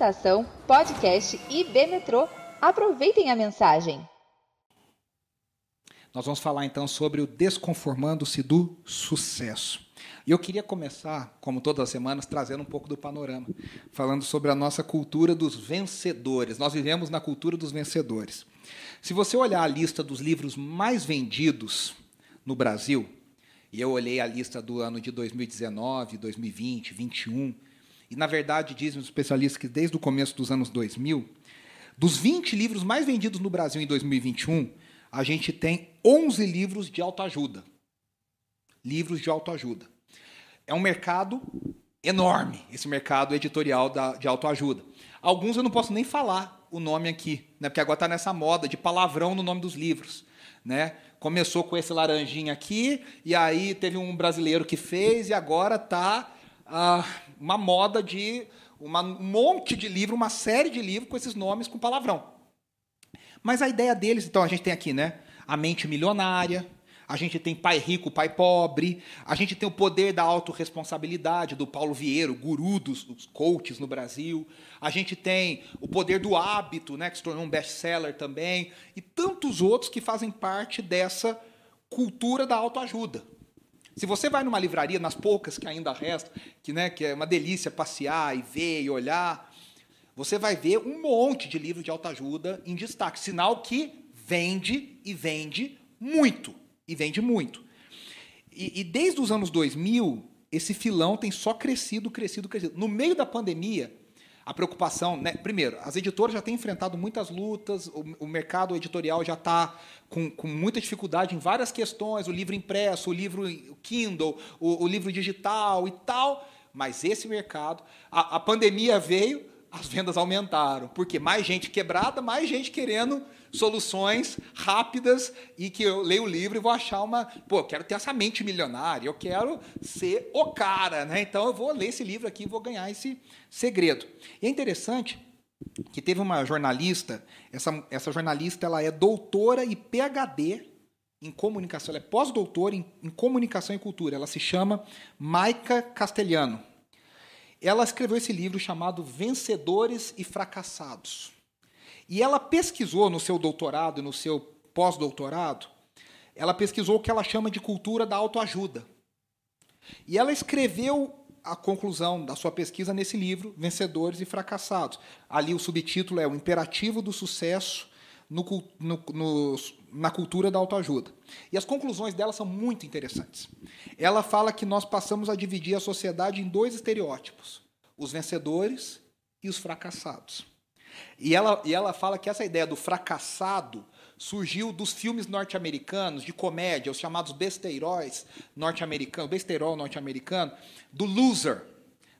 Estação, podcast e Metrô. Aproveitem a mensagem. Nós vamos falar então sobre o desconformando-se do sucesso. E eu queria começar, como todas as semanas, trazendo um pouco do panorama, falando sobre a nossa cultura dos vencedores. Nós vivemos na cultura dos vencedores. Se você olhar a lista dos livros mais vendidos no Brasil, e eu olhei a lista do ano de 2019, 2020, 2021, e na verdade dizem os especialistas que desde o começo dos anos 2000, dos 20 livros mais vendidos no Brasil em 2021, a gente tem 11 livros de autoajuda. Livros de autoajuda. É um mercado enorme, esse mercado editorial da, de autoajuda. Alguns eu não posso nem falar o nome aqui, né, porque agora está nessa moda de palavrão no nome dos livros. Né? Começou com esse laranjinha aqui, e aí teve um brasileiro que fez, e agora está ah, uma moda de uma, um monte de livro, uma série de livros com esses nomes com palavrão. Mas a ideia deles, então, a gente tem aqui, né? A mente milionária, a gente tem pai rico, pai pobre, a gente tem o poder da autorresponsabilidade do Paulo Vieiro, guru dos, dos coaches no Brasil, a gente tem o poder do hábito, né, que se tornou um best-seller também, e tantos outros que fazem parte dessa cultura da autoajuda. Se você vai numa livraria, nas poucas que ainda restam, que, né, que é uma delícia passear e ver e olhar, você vai ver um monte de livro de autoajuda em destaque. Sinal que vende e vende muito. E vende muito. E, e desde os anos 2000, esse filão tem só crescido, crescido, crescido. No meio da pandemia, a preocupação, né? primeiro, as editoras já têm enfrentado muitas lutas, o, o mercado editorial já está com, com, muita dificuldade em várias questões, o livro impresso, o livro Kindle, o, o livro digital e tal, mas esse mercado, a, a pandemia veio, as vendas aumentaram, porque mais gente quebrada, mais gente querendo soluções rápidas e que eu leio o livro e vou achar uma. Pô, eu quero ter essa mente milionária, eu quero ser o cara, né? Então eu vou ler esse livro aqui e vou ganhar esse segredo. E é interessante que teve uma jornalista, essa, essa jornalista ela é doutora e PhD em comunicação, ela é pós-doutora em, em comunicação e cultura, ela se chama Maica Castelhano. Ela escreveu esse livro chamado Vencedores e Fracassados. E ela pesquisou no seu doutorado e no seu pós-doutorado, ela pesquisou o que ela chama de cultura da autoajuda. E ela escreveu a conclusão da sua pesquisa nesse livro, Vencedores e Fracassados. Ali o subtítulo é O Imperativo do Sucesso no, no, no, na Cultura da Autoajuda. E as conclusões dela são muito interessantes. Ela fala que nós passamos a dividir a sociedade em dois estereótipos: os vencedores e os fracassados. E ela, e ela fala que essa ideia do fracassado surgiu dos filmes norte-americanos de comédia, os chamados besteiróis norte-americanos, besteirol norte-americano, do loser.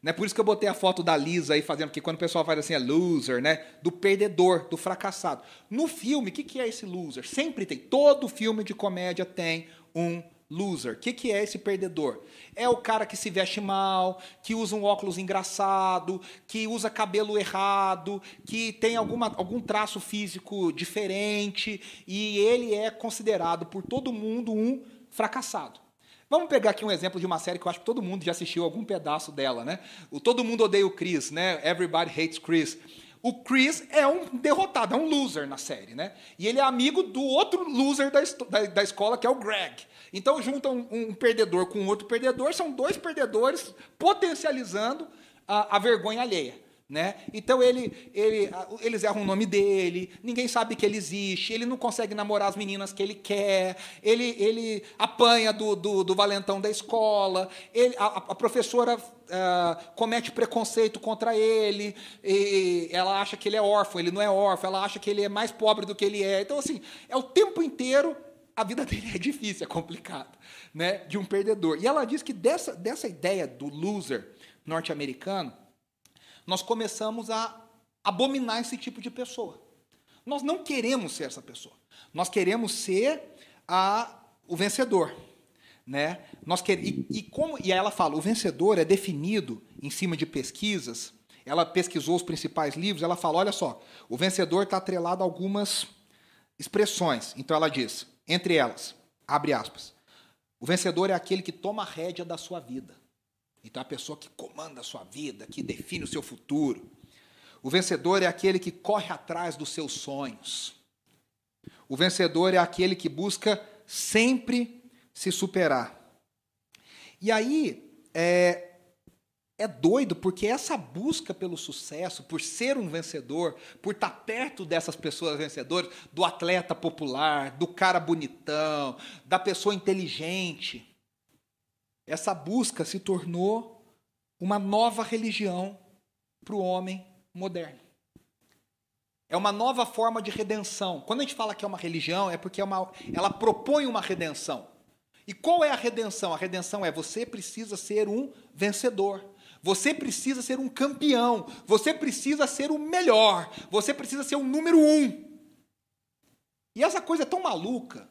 Né? Por isso que eu botei a foto da Lisa aí fazendo, porque quando o pessoal faz assim, é loser, né? Do perdedor, do fracassado. No filme, o que, que é esse loser? Sempre tem. Todo filme de comédia tem um loser. O que, que é esse perdedor? É o cara que se veste mal, que usa um óculos engraçado, que usa cabelo errado, que tem alguma, algum traço físico diferente e ele é considerado por todo mundo um fracassado. Vamos pegar aqui um exemplo de uma série que eu acho que todo mundo já assistiu algum pedaço dela, né? O Todo Mundo Odeia o Chris, né? Everybody Hates Chris. O Chris é um derrotado, é um loser na série, né? E ele é amigo do outro loser da, da, da escola, que é o Greg. Então juntam um, um perdedor com outro perdedor, são dois perdedores potencializando a, a vergonha alheia. Né? Então ele, ele, eles erram o nome dele, ninguém sabe que ele existe, ele não consegue namorar as meninas que ele quer, ele, ele apanha do, do, do valentão da escola, ele, a, a professora uh, comete preconceito contra ele, ela acha que ele é órfão, ele não é órfão, ela acha que ele é mais pobre do que ele é. Então, assim, é o tempo inteiro a vida dele é difícil, é complicado, né? de um perdedor. E ela diz que dessa, dessa ideia do loser norte-americano, nós começamos a abominar esse tipo de pessoa. Nós não queremos ser essa pessoa. Nós queremos ser a, o vencedor. Né? Nós quer, e, e, como, e ela fala, o vencedor é definido em cima de pesquisas. Ela pesquisou os principais livros, ela fala, olha só, o vencedor está atrelado a algumas expressões. Então ela diz, entre elas, abre aspas, o vencedor é aquele que toma a rédea da sua vida. Então, a pessoa que comanda a sua vida, que define o seu futuro. O vencedor é aquele que corre atrás dos seus sonhos. O vencedor é aquele que busca sempre se superar. E aí, é, é doido porque essa busca pelo sucesso, por ser um vencedor, por estar perto dessas pessoas vencedoras, do atleta popular, do cara bonitão, da pessoa inteligente, essa busca se tornou uma nova religião para o homem moderno. É uma nova forma de redenção. Quando a gente fala que é uma religião, é porque é uma, ela propõe uma redenção. E qual é a redenção? A redenção é você precisa ser um vencedor. Você precisa ser um campeão. Você precisa ser o melhor. Você precisa ser o número um. E essa coisa é tão maluca.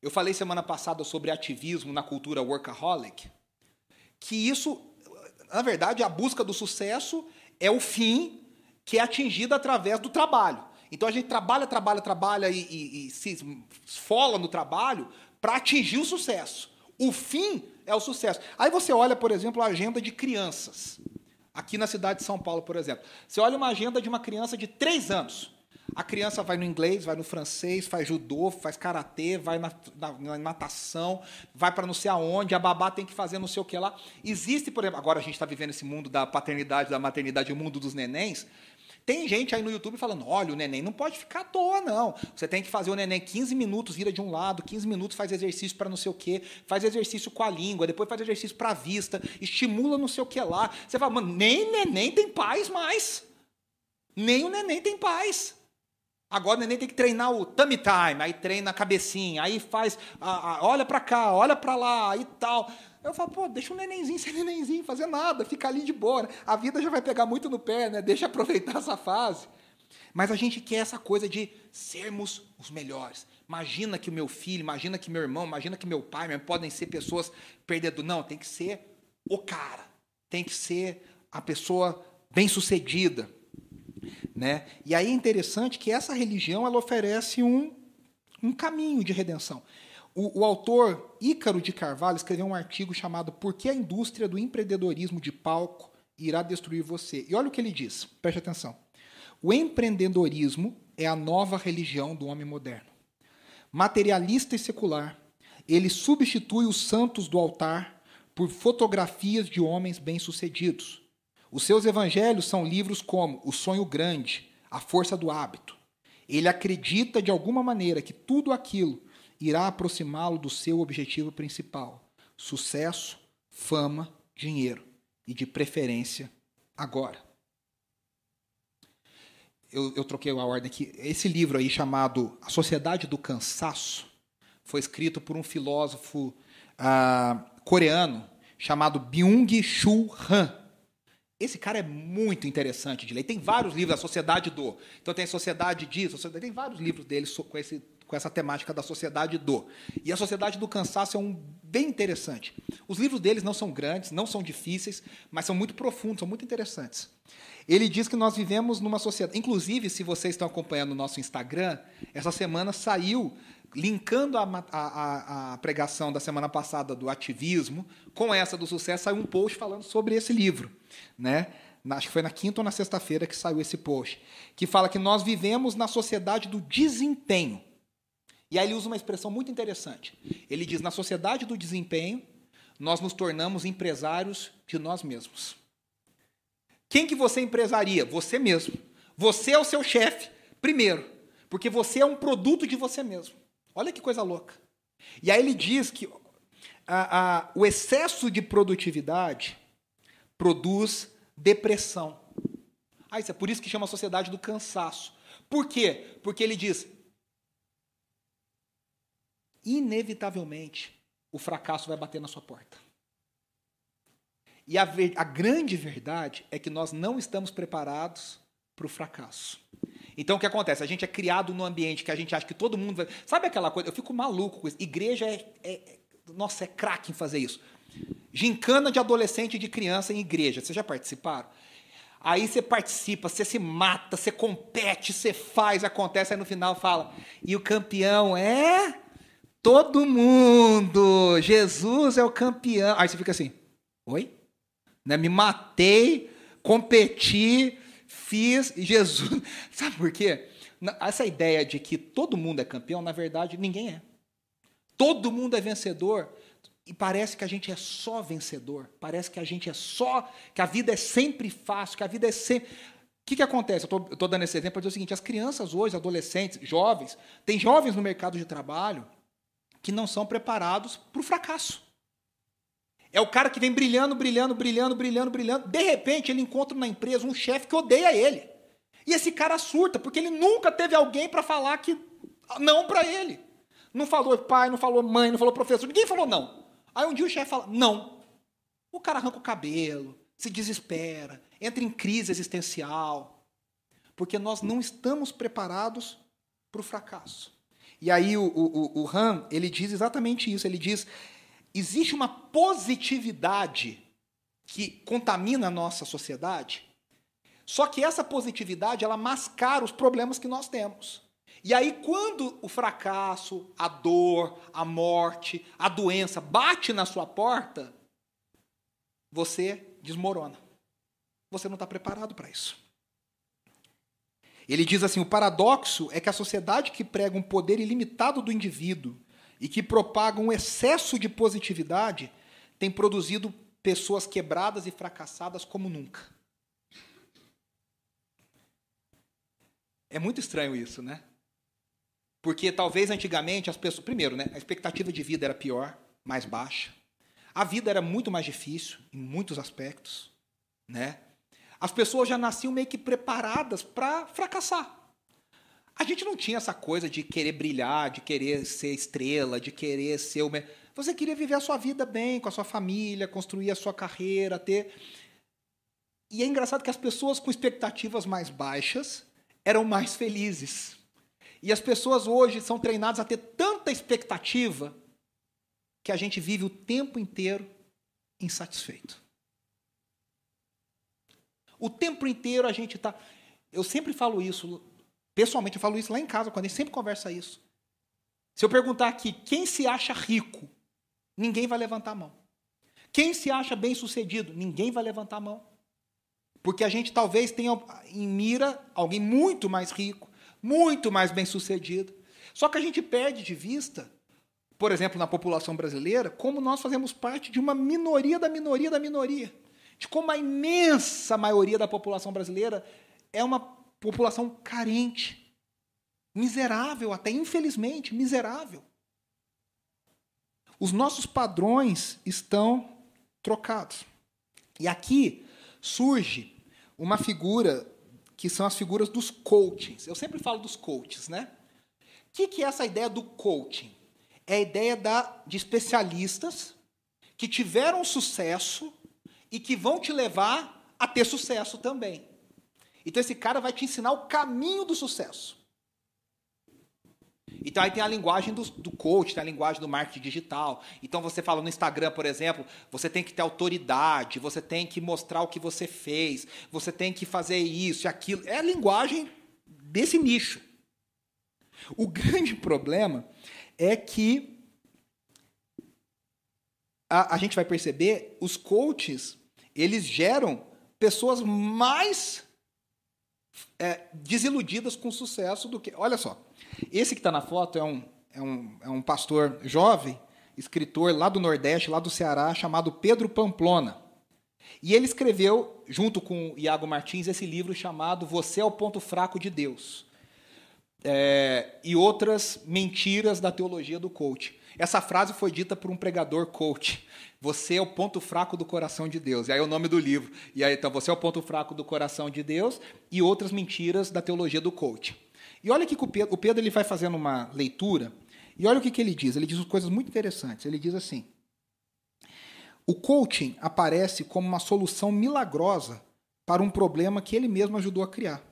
Eu falei semana passada sobre ativismo na cultura workaholic. Que isso, na verdade, a busca do sucesso é o fim que é atingido através do trabalho. Então a gente trabalha, trabalha, trabalha e, e, e se esfola no trabalho para atingir o sucesso. O fim é o sucesso. Aí você olha, por exemplo, a agenda de crianças. Aqui na cidade de São Paulo, por exemplo. Você olha uma agenda de uma criança de três anos. A criança vai no inglês, vai no francês, faz judô, faz karatê, vai na, na, na natação, vai para não sei aonde, a babá tem que fazer não sei o que lá. Existe, por exemplo, agora a gente está vivendo esse mundo da paternidade, da maternidade, o mundo dos nenéns. Tem gente aí no YouTube falando: olha, o neném não pode ficar à toa, não. Você tem que fazer o neném 15 minutos, vira de um lado, 15 minutos faz exercício para não sei o quê, faz exercício com a língua, depois faz exercício para a vista, estimula não sei o que lá. Você fala, mano, nem neném tem paz mais. Nem o neném tem paz. Agora o neném tem que treinar o tummy time, aí treina a cabecinha, aí faz, a, a, olha para cá, olha para lá e tal. Eu falo, pô, deixa o nenenzinho ser nenenzinho, fazer nada, ficar ali de boa. Né? A vida já vai pegar muito no pé, né? Deixa aproveitar essa fase. Mas a gente quer essa coisa de sermos os melhores. Imagina que o meu filho, imagina que meu irmão, imagina que meu pai podem ser pessoas perdedoras. Não, tem que ser o cara. Tem que ser a pessoa bem-sucedida. Né? E aí é interessante que essa religião ela oferece um, um caminho de redenção. O, o, autor Ícaro de Carvalho escreveu um artigo chamado Por que a indústria do empreendedorismo de palco irá destruir você? E olha o que ele diz, preste atenção. O empreendedorismo é a nova religião do homem moderno. Materialista e secular, ele substitui os santos do altar por fotografias de homens bem-sucedidos. Os seus evangelhos são livros como O Sonho Grande, A Força do Hábito. Ele acredita de alguma maneira que tudo aquilo irá aproximá-lo do seu objetivo principal: sucesso, fama, dinheiro e, de preferência, agora. Eu, eu, troquei a ordem aqui. Esse livro aí, chamado A Sociedade do Cansaço, foi escrito por um filósofo ah, coreano chamado Byung-Chul Han. Esse cara é muito interessante de ler. Tem vários livros, A Sociedade do. Então tem a Sociedade disso, tem vários livros dele com esse com essa temática da sociedade do. E a sociedade do cansaço é um bem interessante. Os livros deles não são grandes, não são difíceis, mas são muito profundos, são muito interessantes. Ele diz que nós vivemos numa sociedade. Inclusive, se vocês estão acompanhando o nosso Instagram, essa semana saiu, linkando a, a, a, pregação da semana passada do ativismo com essa do sucesso, saiu um post falando sobre esse livro. Né? Acho que foi na quinta ou na sexta-feira que saiu esse post, que fala que nós vivemos na sociedade do desempenho. E aí ele usa uma expressão muito interessante. Ele diz: na sociedade do desempenho, nós nos tornamos empresários de nós mesmos. Quem que você empresaria? Você mesmo. Você é o seu chefe, primeiro, porque você é um produto de você mesmo. Olha que coisa louca. E aí ele diz que a, a, o excesso de produtividade produz depressão. Ah, isso é por isso que chama a sociedade do cansaço. Por quê? Porque ele diz: inevitavelmente o fracasso vai bater na sua porta. E a, a grande verdade é que nós não estamos preparados para o fracasso. Então o que acontece? A gente é criado num ambiente que a gente acha que todo mundo vai. Sabe aquela coisa? Eu fico maluco com isso. Igreja é. é nossa, é craque em fazer isso. Gincana de adolescente e de criança em igreja. Vocês já participaram? Aí você participa, você se mata, você compete, você faz, acontece, aí no final fala. E o campeão é Todo mundo! Jesus é o campeão. Aí você fica assim: oi? Né? Me matei, competi, fiz, Jesus. Sabe por quê? Essa ideia de que todo mundo é campeão, na verdade, ninguém é. Todo mundo é vencedor. E parece que a gente é só vencedor. Parece que a gente é só. que a vida é sempre fácil, que a vida é sempre. O que, que acontece? Eu estou dando esse exemplo para dizer o seguinte: as crianças hoje, adolescentes, jovens, tem jovens no mercado de trabalho que não são preparados para o fracasso. É o cara que vem brilhando, brilhando, brilhando, brilhando, brilhando. De repente, ele encontra na empresa um chefe que odeia ele. E esse cara surta, porque ele nunca teve alguém para falar que não para ele. Não falou pai, não falou mãe, não falou professor, ninguém falou não. Aí um dia o chefe fala não. O cara arranca o cabelo, se desespera, entra em crise existencial. Porque nós não estamos preparados para o fracasso. E aí o, o, o Han, ele diz exatamente isso. Ele diz, existe uma positividade que contamina a nossa sociedade, só que essa positividade, ela mascara os problemas que nós temos. E aí, quando o fracasso, a dor, a morte, a doença bate na sua porta, você desmorona. Você não está preparado para isso. Ele diz assim: o paradoxo é que a sociedade que prega um poder ilimitado do indivíduo e que propaga um excesso de positividade tem produzido pessoas quebradas e fracassadas como nunca. É muito estranho isso, né? Porque talvez antigamente as pessoas. Primeiro, né, a expectativa de vida era pior, mais baixa. A vida era muito mais difícil em muitos aspectos. Né? As pessoas já nasciam meio que preparadas para fracassar. A gente não tinha essa coisa de querer brilhar, de querer ser estrela, de querer ser o. Você queria viver a sua vida bem, com a sua família, construir a sua carreira, ter. E é engraçado que as pessoas com expectativas mais baixas eram mais felizes. E as pessoas hoje são treinadas a ter tanta expectativa que a gente vive o tempo inteiro insatisfeito. O tempo inteiro a gente está. Eu sempre falo isso, pessoalmente, eu falo isso lá em casa, quando a gente sempre conversa isso. Se eu perguntar aqui quem se acha rico, ninguém vai levantar a mão. Quem se acha bem sucedido, ninguém vai levantar a mão. Porque a gente talvez tenha em mira alguém muito mais rico, muito mais bem sucedido. Só que a gente perde de vista, por exemplo, na população brasileira, como nós fazemos parte de uma minoria da minoria da minoria. De como a imensa maioria da população brasileira é uma população carente, miserável, até infelizmente miserável. Os nossos padrões estão trocados. E aqui surge uma figura que são as figuras dos coachings. Eu sempre falo dos coaches, né? O que, que é essa ideia do coaching? É a ideia da, de especialistas que tiveram sucesso e que vão te levar a ter sucesso também. Então esse cara vai te ensinar o caminho do sucesso. Então aí tem a linguagem do, do coach, tem a linguagem do marketing digital. Então você fala no Instagram, por exemplo, você tem que ter autoridade, você tem que mostrar o que você fez, você tem que fazer isso e aquilo. É a linguagem desse nicho. O grande problema é que a, a gente vai perceber os coaches eles geram pessoas mais é, desiludidas com sucesso do que. Olha só, esse que está na foto é um, é, um, é um pastor jovem, escritor lá do Nordeste, lá do Ceará, chamado Pedro Pamplona. E ele escreveu, junto com Iago Martins, esse livro chamado Você é o Ponto Fraco de Deus. É, e outras mentiras da teologia do coach. Essa frase foi dita por um pregador coach. Você é o ponto fraco do coração de Deus. E aí é o nome do livro. E aí então você é o ponto fraco do coração de Deus e outras mentiras da teologia do coach. E olha que o Pedro, o Pedro ele vai fazendo uma leitura, e olha o que, que ele diz. Ele diz coisas muito interessantes. Ele diz assim: o coaching aparece como uma solução milagrosa para um problema que ele mesmo ajudou a criar.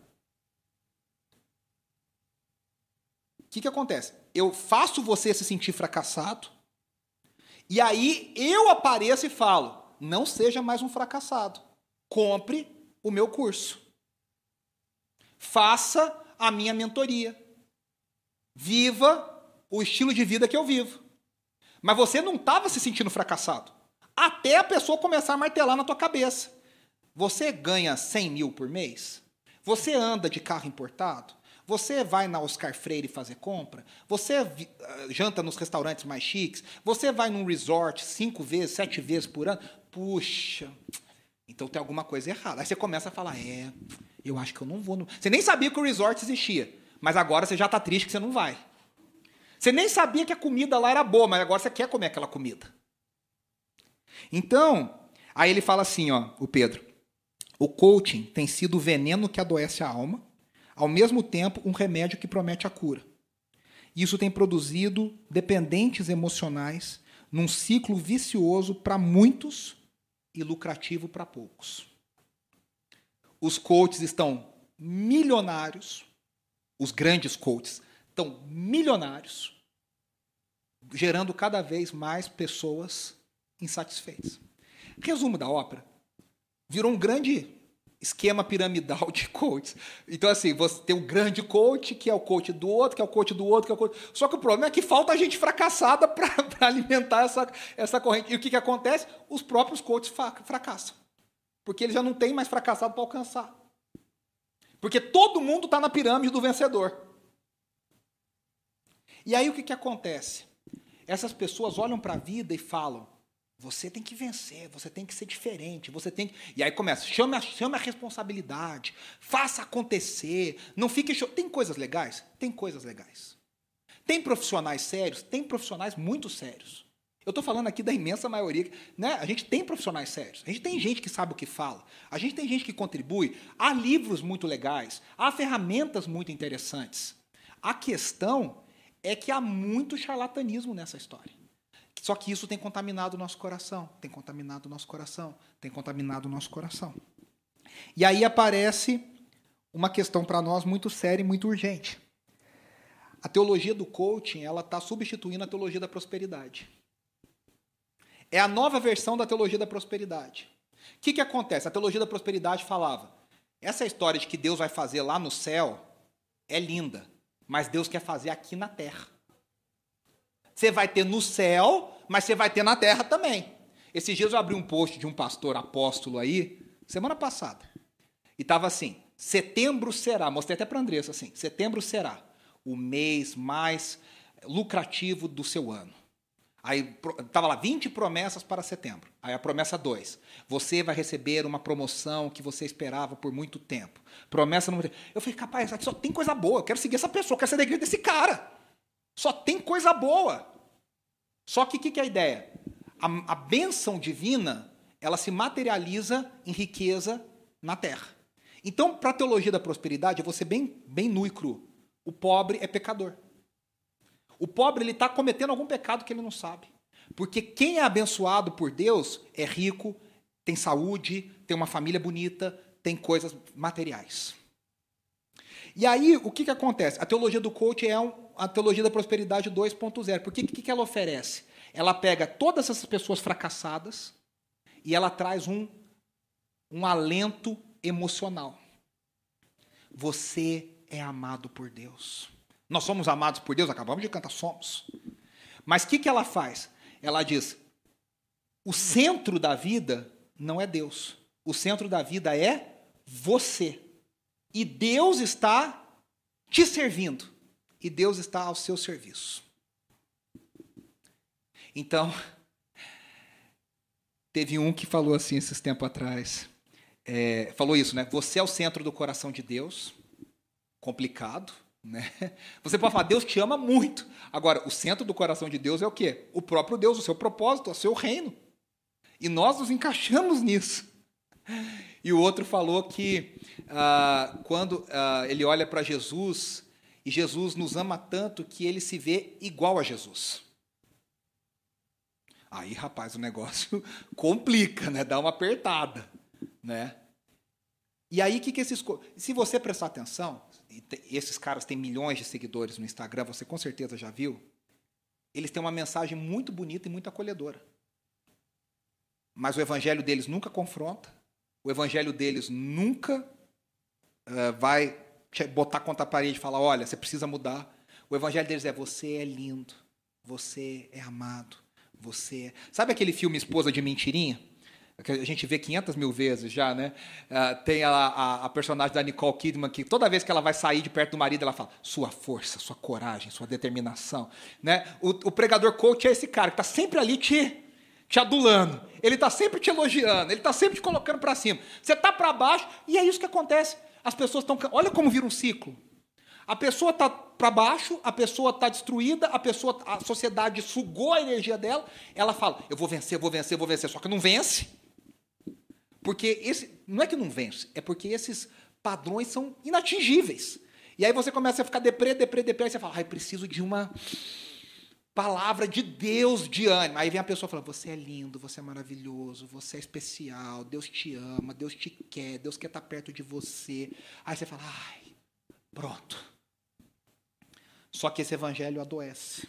O que, que acontece? Eu faço você se sentir fracassado, e aí eu apareço e falo: não seja mais um fracassado. Compre o meu curso. Faça a minha mentoria. Viva o estilo de vida que eu vivo. Mas você não estava se sentindo fracassado. Até a pessoa começar a martelar na tua cabeça. Você ganha 100 mil por mês? Você anda de carro importado? Você vai na Oscar Freire fazer compra? Você ah, janta nos restaurantes mais chiques? Você vai num resort cinco vezes, sete vezes por ano? Puxa, então tem alguma coisa errada. Aí você começa a falar, é, eu acho que eu não vou. No... Você nem sabia que o resort existia, mas agora você já está triste que você não vai. Você nem sabia que a comida lá era boa, mas agora você quer comer aquela comida. Então, aí ele fala assim, ó, o Pedro. O coaching tem sido o veneno que adoece a alma, ao mesmo tempo um remédio que promete a cura. Isso tem produzido dependentes emocionais num ciclo vicioso para muitos e lucrativo para poucos. Os coaches estão milionários, os grandes coaches estão milionários, gerando cada vez mais pessoas insatisfeitas. Resumo da ópera: virou um grande esquema piramidal de coaches. Então, assim, você tem um grande coach, que é o coach do outro, que é o coach do outro, que é o coach. Só que o problema é que falta gente fracassada para alimentar essa, essa corrente. E o que, que acontece? Os próprios coaches fracassam. Porque eles já não têm mais fracassado para alcançar. Porque todo mundo está na pirâmide do vencedor. E aí o que, que acontece? Essas pessoas olham para a vida e falam: você tem que vencer, você tem que ser diferente, você tem que... E aí começa, chame a, chame a responsabilidade, faça acontecer, não fique... Tem coisas legais? Tem coisas legais. Tem profissionais sérios? Tem profissionais muito sérios. Eu estou falando aqui da imensa maioria. Né? A gente tem profissionais sérios, a gente tem gente que sabe o que fala, a gente tem gente que contribui, há livros muito legais, há ferramentas muito interessantes. A questão é que há muito charlatanismo nessa história. Só que isso tem contaminado o nosso coração, tem contaminado o nosso coração, tem contaminado o nosso coração. E aí aparece uma questão para nós muito séria e muito urgente. A teologia do coaching ela está substituindo a teologia da prosperidade. É a nova versão da teologia da prosperidade. O que, que acontece? A teologia da prosperidade falava: essa história de que Deus vai fazer lá no céu é linda, mas Deus quer fazer aqui na terra. Você vai ter no céu, mas você vai ter na terra também. Esses dias eu abri um post de um pastor apóstolo aí, semana passada. E estava assim: setembro será, mostrei até para Andressa assim: setembro será o mês mais lucrativo do seu ano. Aí estava lá 20 promessas para setembro. Aí a promessa 2. Você vai receber uma promoção que você esperava por muito tempo. Promessa número 3. Eu falei, capaz, só tem coisa boa. Eu quero seguir essa pessoa, eu quero ser da igreja desse cara. Só tem coisa boa. Só que o que, que é a ideia? A, a bênção divina, ela se materializa em riqueza na terra. Então, para a teologia da prosperidade, eu vou ser bem, bem nu e cru. O pobre é pecador. O pobre ele está cometendo algum pecado que ele não sabe. Porque quem é abençoado por Deus é rico, tem saúde, tem uma família bonita, tem coisas materiais. E aí, o que, que acontece? A teologia do coach é um, a teologia da prosperidade 2.0. Porque o que, que ela oferece? Ela pega todas essas pessoas fracassadas e ela traz um, um alento emocional. Você é amado por Deus. Nós somos amados por Deus, acabamos de cantar, somos. Mas o que, que ela faz? Ela diz: o centro da vida não é Deus. O centro da vida é você. E Deus está te servindo. E Deus está ao seu serviço. Então, teve um que falou assim esses tempos atrás. É, falou isso, né? Você é o centro do coração de Deus. Complicado, né? Você pode falar, Deus te ama muito. Agora, o centro do coração de Deus é o quê? O próprio Deus, o seu propósito, o seu reino. E nós nos encaixamos nisso. E o outro falou que ah, quando ah, ele olha para Jesus, e Jesus nos ama tanto que ele se vê igual a Jesus. Aí, rapaz, o negócio complica, né? Dá uma apertada, né? E aí, que, que esses. Se você prestar atenção, esses caras têm milhões de seguidores no Instagram, você com certeza já viu, eles têm uma mensagem muito bonita e muito acolhedora. Mas o evangelho deles nunca confronta, o evangelho deles nunca uh, vai botar contra a parede e falar: olha, você precisa mudar. O evangelho deles é: você é lindo, você é amado, você é. Sabe aquele filme Esposa de Mentirinha? que a gente vê 500 mil vezes já, né? Uh, tem a, a, a, personagem da Nicole Kidman que toda vez que ela vai sair de perto do marido, ela fala sua força, sua coragem, sua determinação, né? O, o pregador coach é esse cara que está sempre ali te, te adulando, ele está sempre te elogiando, ele está sempre te colocando para cima. Você está para baixo e é isso que acontece. As pessoas estão, olha como vira um ciclo. A pessoa está para baixo, a pessoa está destruída, a pessoa, a sociedade sugou a energia dela. Ela fala: eu vou vencer, vou vencer, vou vencer. Só que não vence. Porque esse não é que não vence, é porque esses padrões são inatingíveis. E aí você começa a ficar deprê, deprê, deprê, e você fala, ai, preciso de uma palavra de Deus de ânimo. Aí vem a pessoa falando, você é lindo, você é maravilhoso, você é especial, Deus te ama, Deus te quer, Deus quer estar perto de você. Aí você fala, ai, pronto. Só que esse evangelho adoece.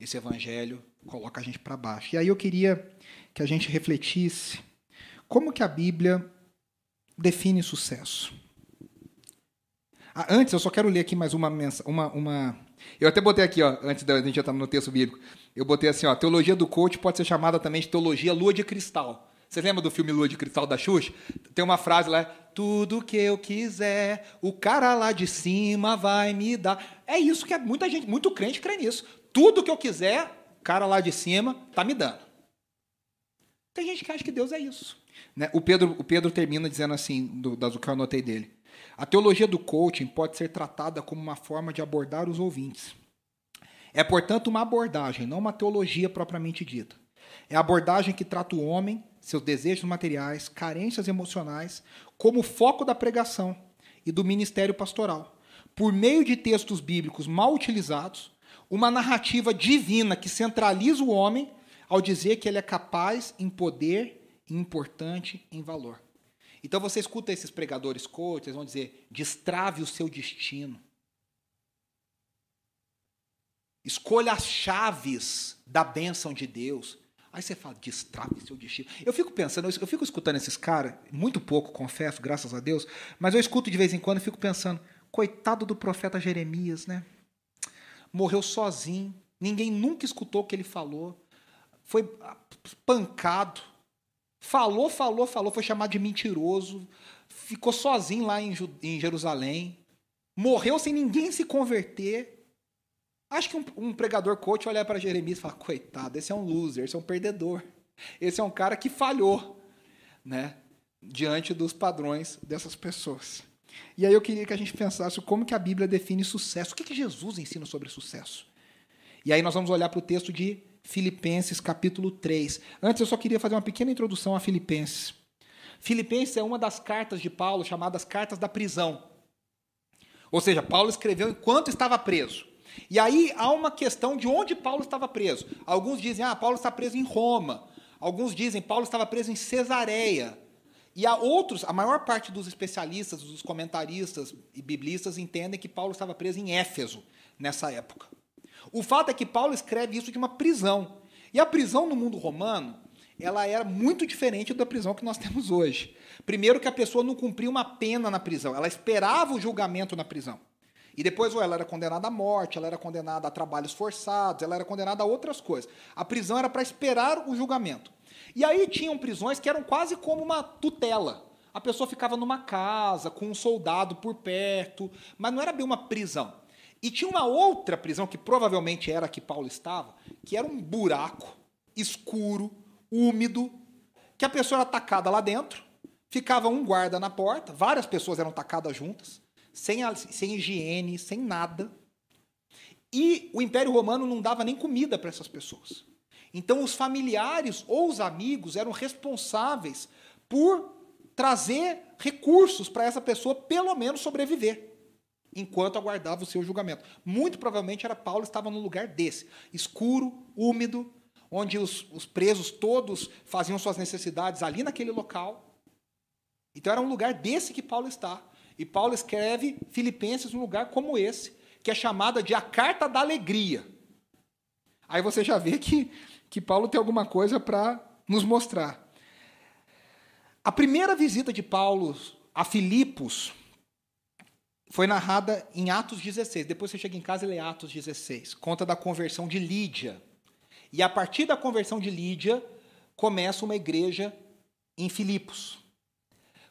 Esse evangelho coloca a gente para baixo. E aí eu queria que a gente refletisse como que a Bíblia define sucesso? Antes, eu só quero ler aqui mais uma, uma, uma. Eu até botei aqui, ó, antes da gente entrar no texto bíblico. Eu botei assim, ó, teologia do coach pode ser chamada também de teologia lua de cristal. Você lembra do filme Lua de Cristal da Xuxa? Tem uma frase lá, tudo que eu quiser, o cara lá de cima vai me dar. É isso que é, muita gente, muito crente crê nisso. Tudo que eu quiser, o cara lá de cima tá me dando. Tem gente que acha que Deus é isso. Né? O, Pedro, o Pedro termina dizendo assim, do, do que eu anotei dele. A teologia do coaching pode ser tratada como uma forma de abordar os ouvintes. É, portanto, uma abordagem, não uma teologia propriamente dita. É a abordagem que trata o homem, seus desejos materiais, carências emocionais, como foco da pregação e do ministério pastoral. Por meio de textos bíblicos mal utilizados, uma narrativa divina que centraliza o homem ao dizer que ele é capaz em poder importante em valor. Então você escuta esses pregadores coaches, eles vão dizer: destrave o seu destino. Escolha as chaves da bênção de Deus. Aí você fala, destrave seu destino. Eu fico pensando, eu fico escutando esses caras, muito pouco, confesso, graças a Deus, mas eu escuto de vez em quando e fico pensando, coitado do profeta Jeremias, né? Morreu sozinho, ninguém nunca escutou o que ele falou, foi pancado, Falou, falou, falou, foi chamado de mentiroso, ficou sozinho lá em, em Jerusalém, morreu sem ninguém se converter. Acho que um, um pregador coach olhar para Jeremias e falar: coitado, esse é um loser, esse é um perdedor, esse é um cara que falhou, né? Diante dos padrões dessas pessoas. E aí eu queria que a gente pensasse como que a Bíblia define sucesso. O que, que Jesus ensina sobre sucesso? E aí nós vamos olhar para o texto de Filipenses capítulo 3. Antes eu só queria fazer uma pequena introdução a Filipenses. Filipenses é uma das cartas de Paulo chamadas cartas da prisão. Ou seja, Paulo escreveu enquanto estava preso. E aí há uma questão de onde Paulo estava preso. Alguns dizem, ah, Paulo está preso em Roma. Alguns dizem, Paulo estava preso em Cesareia. E há outros, a maior parte dos especialistas, dos comentaristas e biblistas entendem que Paulo estava preso em Éfeso nessa época. O fato é que Paulo escreve isso de uma prisão. E a prisão no mundo romano, ela era muito diferente da prisão que nós temos hoje. Primeiro que a pessoa não cumpria uma pena na prisão, ela esperava o julgamento na prisão. E depois ou ela era condenada à morte, ela era condenada a trabalhos forçados, ela era condenada a outras coisas. A prisão era para esperar o julgamento. E aí tinham prisões que eram quase como uma tutela. A pessoa ficava numa casa, com um soldado por perto, mas não era bem uma prisão. E tinha uma outra prisão, que provavelmente era a que Paulo estava, que era um buraco escuro, úmido, que a pessoa era atacada lá dentro, ficava um guarda na porta, várias pessoas eram atacadas juntas, sem, sem higiene, sem nada. E o Império Romano não dava nem comida para essas pessoas. Então, os familiares ou os amigos eram responsáveis por trazer recursos para essa pessoa, pelo menos, sobreviver enquanto aguardava o seu julgamento. Muito provavelmente era Paulo estava num lugar desse, escuro, úmido, onde os, os presos todos faziam suas necessidades ali naquele local. Então era um lugar desse que Paulo está. E Paulo escreve Filipenses num lugar como esse, que é chamada de a carta da alegria. Aí você já vê que, que Paulo tem alguma coisa para nos mostrar. A primeira visita de Paulo a Filipos foi narrada em Atos 16. Depois você chega em casa e lê Atos 16. Conta da conversão de Lídia. E a partir da conversão de Lídia, começa uma igreja em Filipos.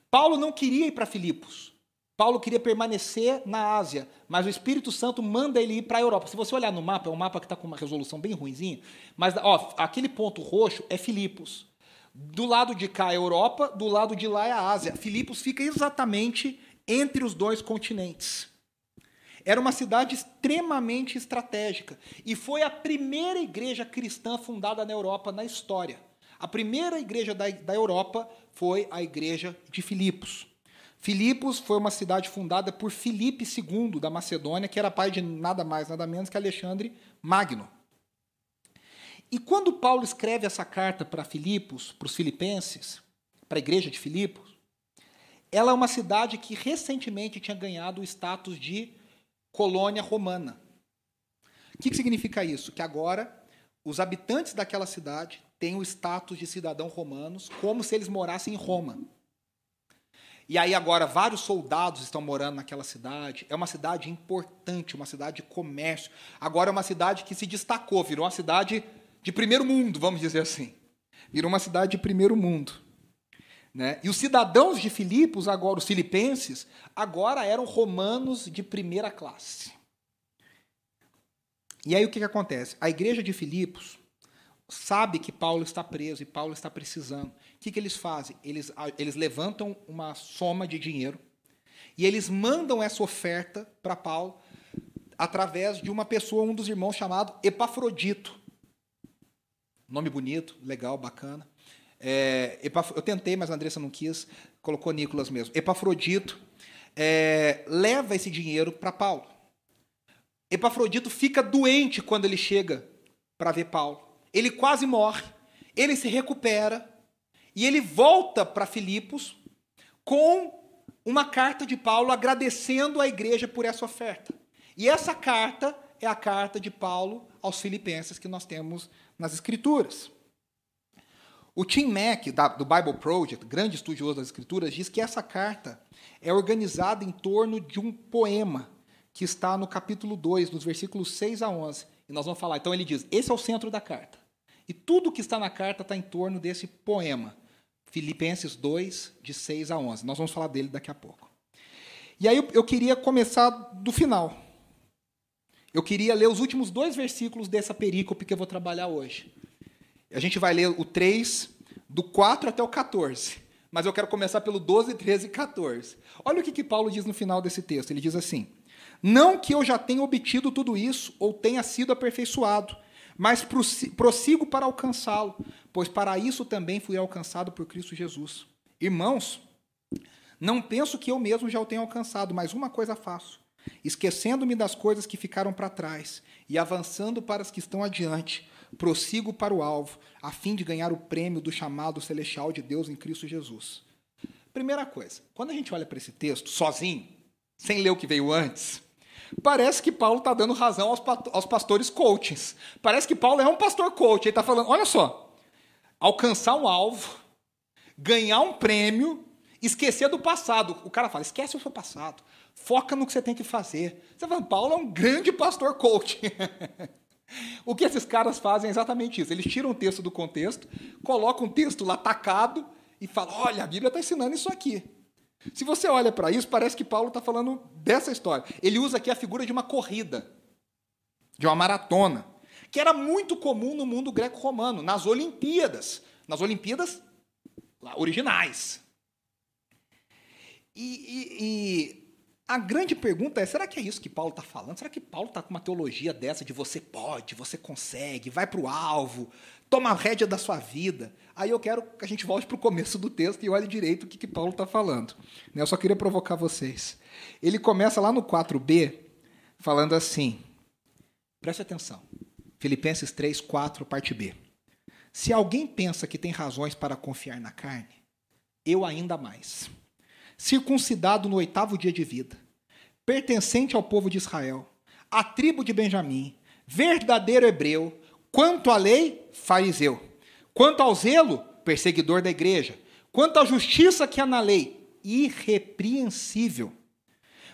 Paulo não queria ir para Filipos. Paulo queria permanecer na Ásia, mas o Espírito Santo manda ele ir para a Europa. Se você olhar no mapa, é um mapa que está com uma resolução bem ruimzinha, mas ó, aquele ponto roxo é Filipos. Do lado de cá é a Europa, do lado de lá é a Ásia. Filipos fica exatamente entre os dois continentes. Era uma cidade extremamente estratégica e foi a primeira igreja cristã fundada na Europa na história. A primeira igreja da, da Europa foi a igreja de Filipos. Filipos foi uma cidade fundada por Filipe II da Macedônia, que era pai de nada mais, nada menos que Alexandre Magno. E quando Paulo escreve essa carta para Filipos, para os filipenses, para a igreja de Filipos, ela é uma cidade que recentemente tinha ganhado o status de colônia romana. O que, que significa isso? Que agora os habitantes daquela cidade têm o status de cidadãos romanos, como se eles morassem em Roma. E aí agora vários soldados estão morando naquela cidade. É uma cidade importante, uma cidade de comércio. Agora é uma cidade que se destacou, virou uma cidade de primeiro mundo, vamos dizer assim. Virou uma cidade de primeiro mundo. Né? E os cidadãos de Filipos, agora, os filipenses, agora eram romanos de primeira classe. E aí o que, que acontece? A igreja de Filipos sabe que Paulo está preso e Paulo está precisando. O que, que eles fazem? Eles, eles levantam uma soma de dinheiro e eles mandam essa oferta para Paulo através de uma pessoa, um dos irmãos chamado Epafrodito. Nome bonito, legal, bacana. É, eu tentei, mas a Andressa não quis, colocou Nicolas mesmo. Epafrodito é, leva esse dinheiro para Paulo. Epafrodito fica doente quando ele chega para ver Paulo ele quase morre, ele se recupera e ele volta para Filipos com uma carta de Paulo agradecendo à igreja por essa oferta. E essa carta é a carta de Paulo aos Filipenses que nós temos nas Escrituras. O Tim Mack, do Bible Project, grande estudioso das Escrituras, diz que essa carta é organizada em torno de um poema que está no capítulo 2, dos versículos 6 a 11. E nós vamos falar. Então ele diz: esse é o centro da carta. E tudo que está na carta está em torno desse poema. Filipenses 2, de 6 a 11. Nós vamos falar dele daqui a pouco. E aí eu queria começar do final. Eu queria ler os últimos dois versículos dessa perícope que eu vou trabalhar hoje. A gente vai ler o 3, do 4 até o 14. Mas eu quero começar pelo 12, 13 e 14. Olha o que, que Paulo diz no final desse texto. Ele diz assim: Não que eu já tenha obtido tudo isso ou tenha sido aperfeiçoado mas prossigo para alcançá-lo, pois para isso também fui alcançado por Cristo Jesus. Irmãos, não penso que eu mesmo já o tenha alcançado, mas uma coisa faço: esquecendo-me das coisas que ficaram para trás e avançando para as que estão adiante, prossigo para o alvo, a fim de ganhar o prêmio do chamado celestial de Deus em Cristo Jesus. Primeira coisa, quando a gente olha para esse texto sozinho, sem ler o que veio antes, Parece que Paulo está dando razão aos pastores coachings. Parece que Paulo é um pastor coach. Ele está falando: olha só, alcançar um alvo, ganhar um prêmio, esquecer do passado. O cara fala: esquece o seu passado, foca no que você tem que fazer. Você fala: Paulo é um grande pastor coach. o que esses caras fazem é exatamente isso. Eles tiram o texto do contexto, colocam um texto lá tacado e falam: olha, a Bíblia está ensinando isso aqui. Se você olha para isso, parece que Paulo está falando dessa história. Ele usa aqui a figura de uma corrida, de uma maratona, que era muito comum no mundo greco-romano, nas Olimpíadas, nas Olimpíadas originais. E, e, e, a grande pergunta é: será que é isso que Paulo está falando? Será que Paulo está com uma teologia dessa de você pode, você consegue, vai para o alvo, toma a rédea da sua vida? Aí eu quero que a gente volte para o começo do texto e olhe direito o que, que Paulo está falando. Né, eu só queria provocar vocês. Ele começa lá no 4b, falando assim: preste atenção. Filipenses 3, 4, parte B. Se alguém pensa que tem razões para confiar na carne, eu ainda mais. Circuncidado no oitavo dia de vida, pertencente ao povo de Israel, à tribo de Benjamim, verdadeiro hebreu, quanto à lei, fariseu Quanto ao zelo, perseguidor da igreja. Quanto à justiça que há na lei, irrepreensível.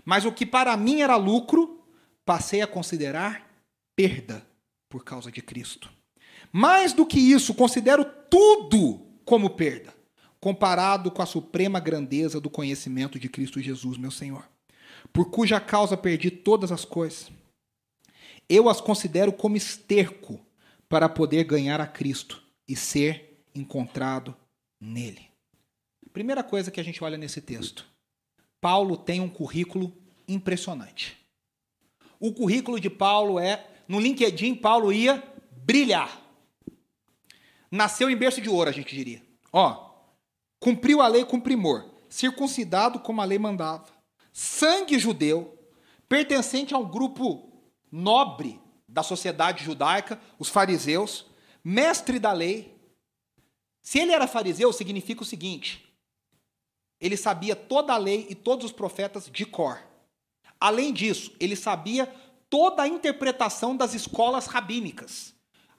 Mas o que para mim era lucro, passei a considerar perda por causa de Cristo. Mais do que isso, considero tudo como perda, comparado com a suprema grandeza do conhecimento de Cristo Jesus, meu Senhor, por cuja causa perdi todas as coisas. Eu as considero como esterco para poder ganhar a Cristo e ser encontrado nele. Primeira coisa que a gente olha nesse texto. Paulo tem um currículo impressionante. O currículo de Paulo é, no LinkedIn, Paulo ia brilhar. Nasceu em berço de ouro, a gente diria. Ó, cumpriu a lei com primor, circuncidado como a lei mandava, sangue judeu, pertencente a um grupo nobre da sociedade judaica, os fariseus, mestre da lei. Se ele era fariseu, significa o seguinte: ele sabia toda a lei e todos os profetas de cor. Além disso, ele sabia toda a interpretação das escolas rabínicas.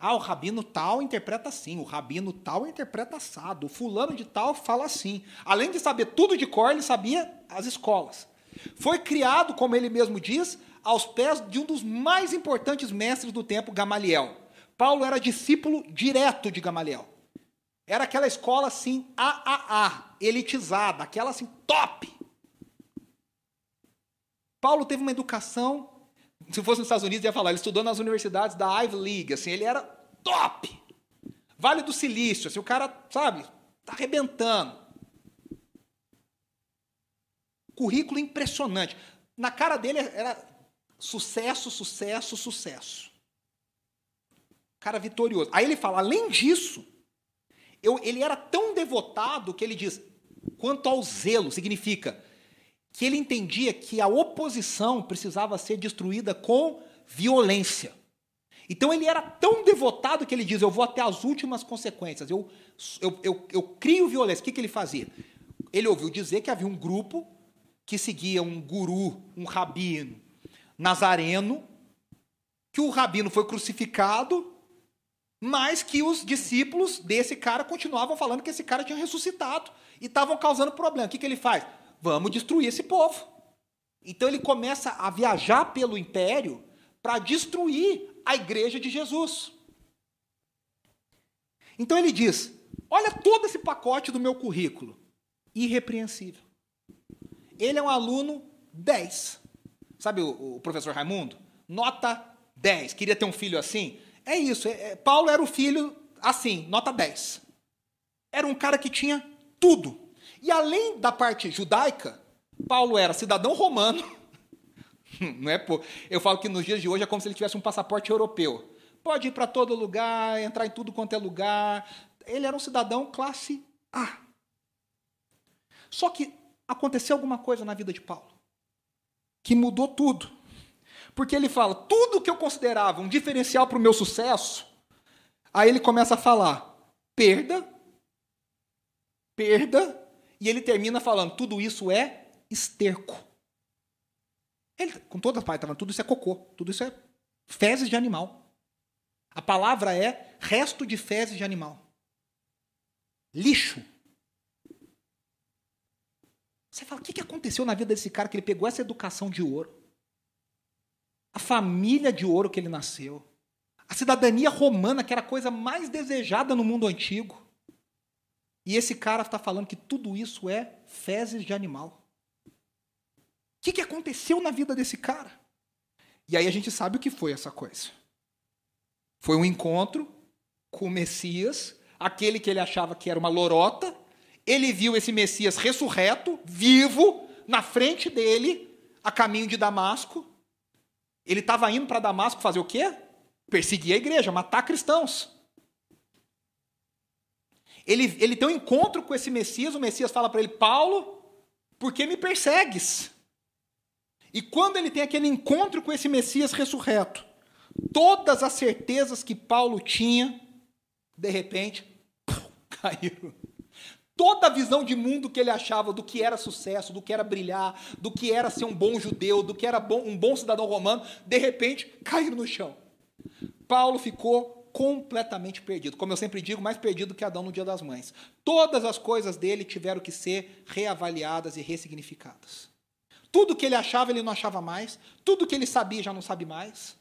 Ah, o rabino tal interpreta assim, o rabino tal interpreta assado, o fulano de tal fala assim. Além de saber tudo de cor, ele sabia as escolas. Foi criado, como ele mesmo diz, aos pés de um dos mais importantes mestres do tempo, Gamaliel. Paulo era discípulo direto de Gamaliel. Era aquela escola assim, AAA, elitizada, aquela assim, top. Paulo teve uma educação, se fosse nos Estados Unidos, ia falar, ele estudou nas universidades da Ivy League, assim, ele era top. Vale do Silício, assim, o cara, sabe, tá arrebentando. Currículo impressionante. Na cara dele era sucesso, sucesso, sucesso. Cara vitorioso. Aí ele fala, além disso, eu, ele era tão devotado que ele diz: quanto ao zelo, significa que ele entendia que a oposição precisava ser destruída com violência. Então ele era tão devotado que ele diz: Eu vou até as últimas consequências, eu, eu, eu, eu crio violência. O que, que ele fazia? Ele ouviu dizer que havia um grupo que seguia um guru, um rabino nazareno, que o rabino foi crucificado mas que os discípulos desse cara continuavam falando que esse cara tinha ressuscitado e estavam causando problema. O que, que ele faz? Vamos destruir esse povo. Então ele começa a viajar pelo império para destruir a igreja de Jesus. Então ele diz: Olha todo esse pacote do meu currículo. Irrepreensível. Ele é um aluno 10. Sabe o, o professor Raimundo? Nota 10. Queria ter um filho assim? É isso. É, é, Paulo era o filho assim, nota 10. Era um cara que tinha tudo. E além da parte judaica, Paulo era cidadão romano. Não é por... Eu falo que nos dias de hoje é como se ele tivesse um passaporte europeu. Pode ir para todo lugar, entrar em tudo quanto é lugar. Ele era um cidadão classe A. Só que aconteceu alguma coisa na vida de Paulo que mudou tudo. Porque ele fala, tudo que eu considerava um diferencial para o meu sucesso, aí ele começa a falar perda, perda, e ele termina falando, tudo isso é esterco. Ele, com todas as palavras, tudo isso é cocô, tudo isso é fezes de animal. A palavra é resto de fezes de animal. Lixo. Você fala, o que aconteceu na vida desse cara que ele pegou essa educação de ouro? a família de ouro que ele nasceu, a cidadania romana, que era a coisa mais desejada no mundo antigo. E esse cara está falando que tudo isso é fezes de animal. O que, que aconteceu na vida desse cara? E aí a gente sabe o que foi essa coisa. Foi um encontro com o Messias, aquele que ele achava que era uma lorota. Ele viu esse Messias ressurreto, vivo, na frente dele, a caminho de Damasco. Ele estava indo para Damasco fazer o quê? Perseguir a igreja, matar cristãos. Ele, ele tem um encontro com esse Messias, o Messias fala para ele: Paulo, por que me persegues? E quando ele tem aquele encontro com esse Messias ressurreto, todas as certezas que Paulo tinha, de repente, caíram. Toda a visão de mundo que ele achava do que era sucesso, do que era brilhar, do que era ser um bom judeu, do que era bom, um bom cidadão romano, de repente caiu no chão. Paulo ficou completamente perdido. Como eu sempre digo, mais perdido que Adão no dia das mães. Todas as coisas dele tiveram que ser reavaliadas e ressignificadas. Tudo que ele achava, ele não achava mais. Tudo que ele sabia, já não sabe mais.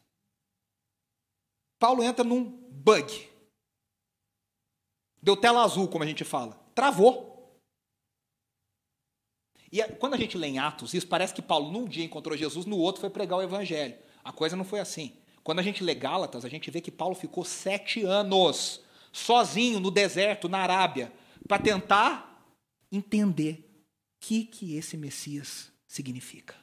Paulo entra num bug. Deu tela azul, como a gente fala. Travou. E quando a gente lê em Atos, isso parece que Paulo num dia encontrou Jesus, no outro foi pregar o evangelho. A coisa não foi assim. Quando a gente lê Gálatas, a gente vê que Paulo ficou sete anos sozinho no deserto, na Arábia, para tentar entender o que, que esse Messias significa.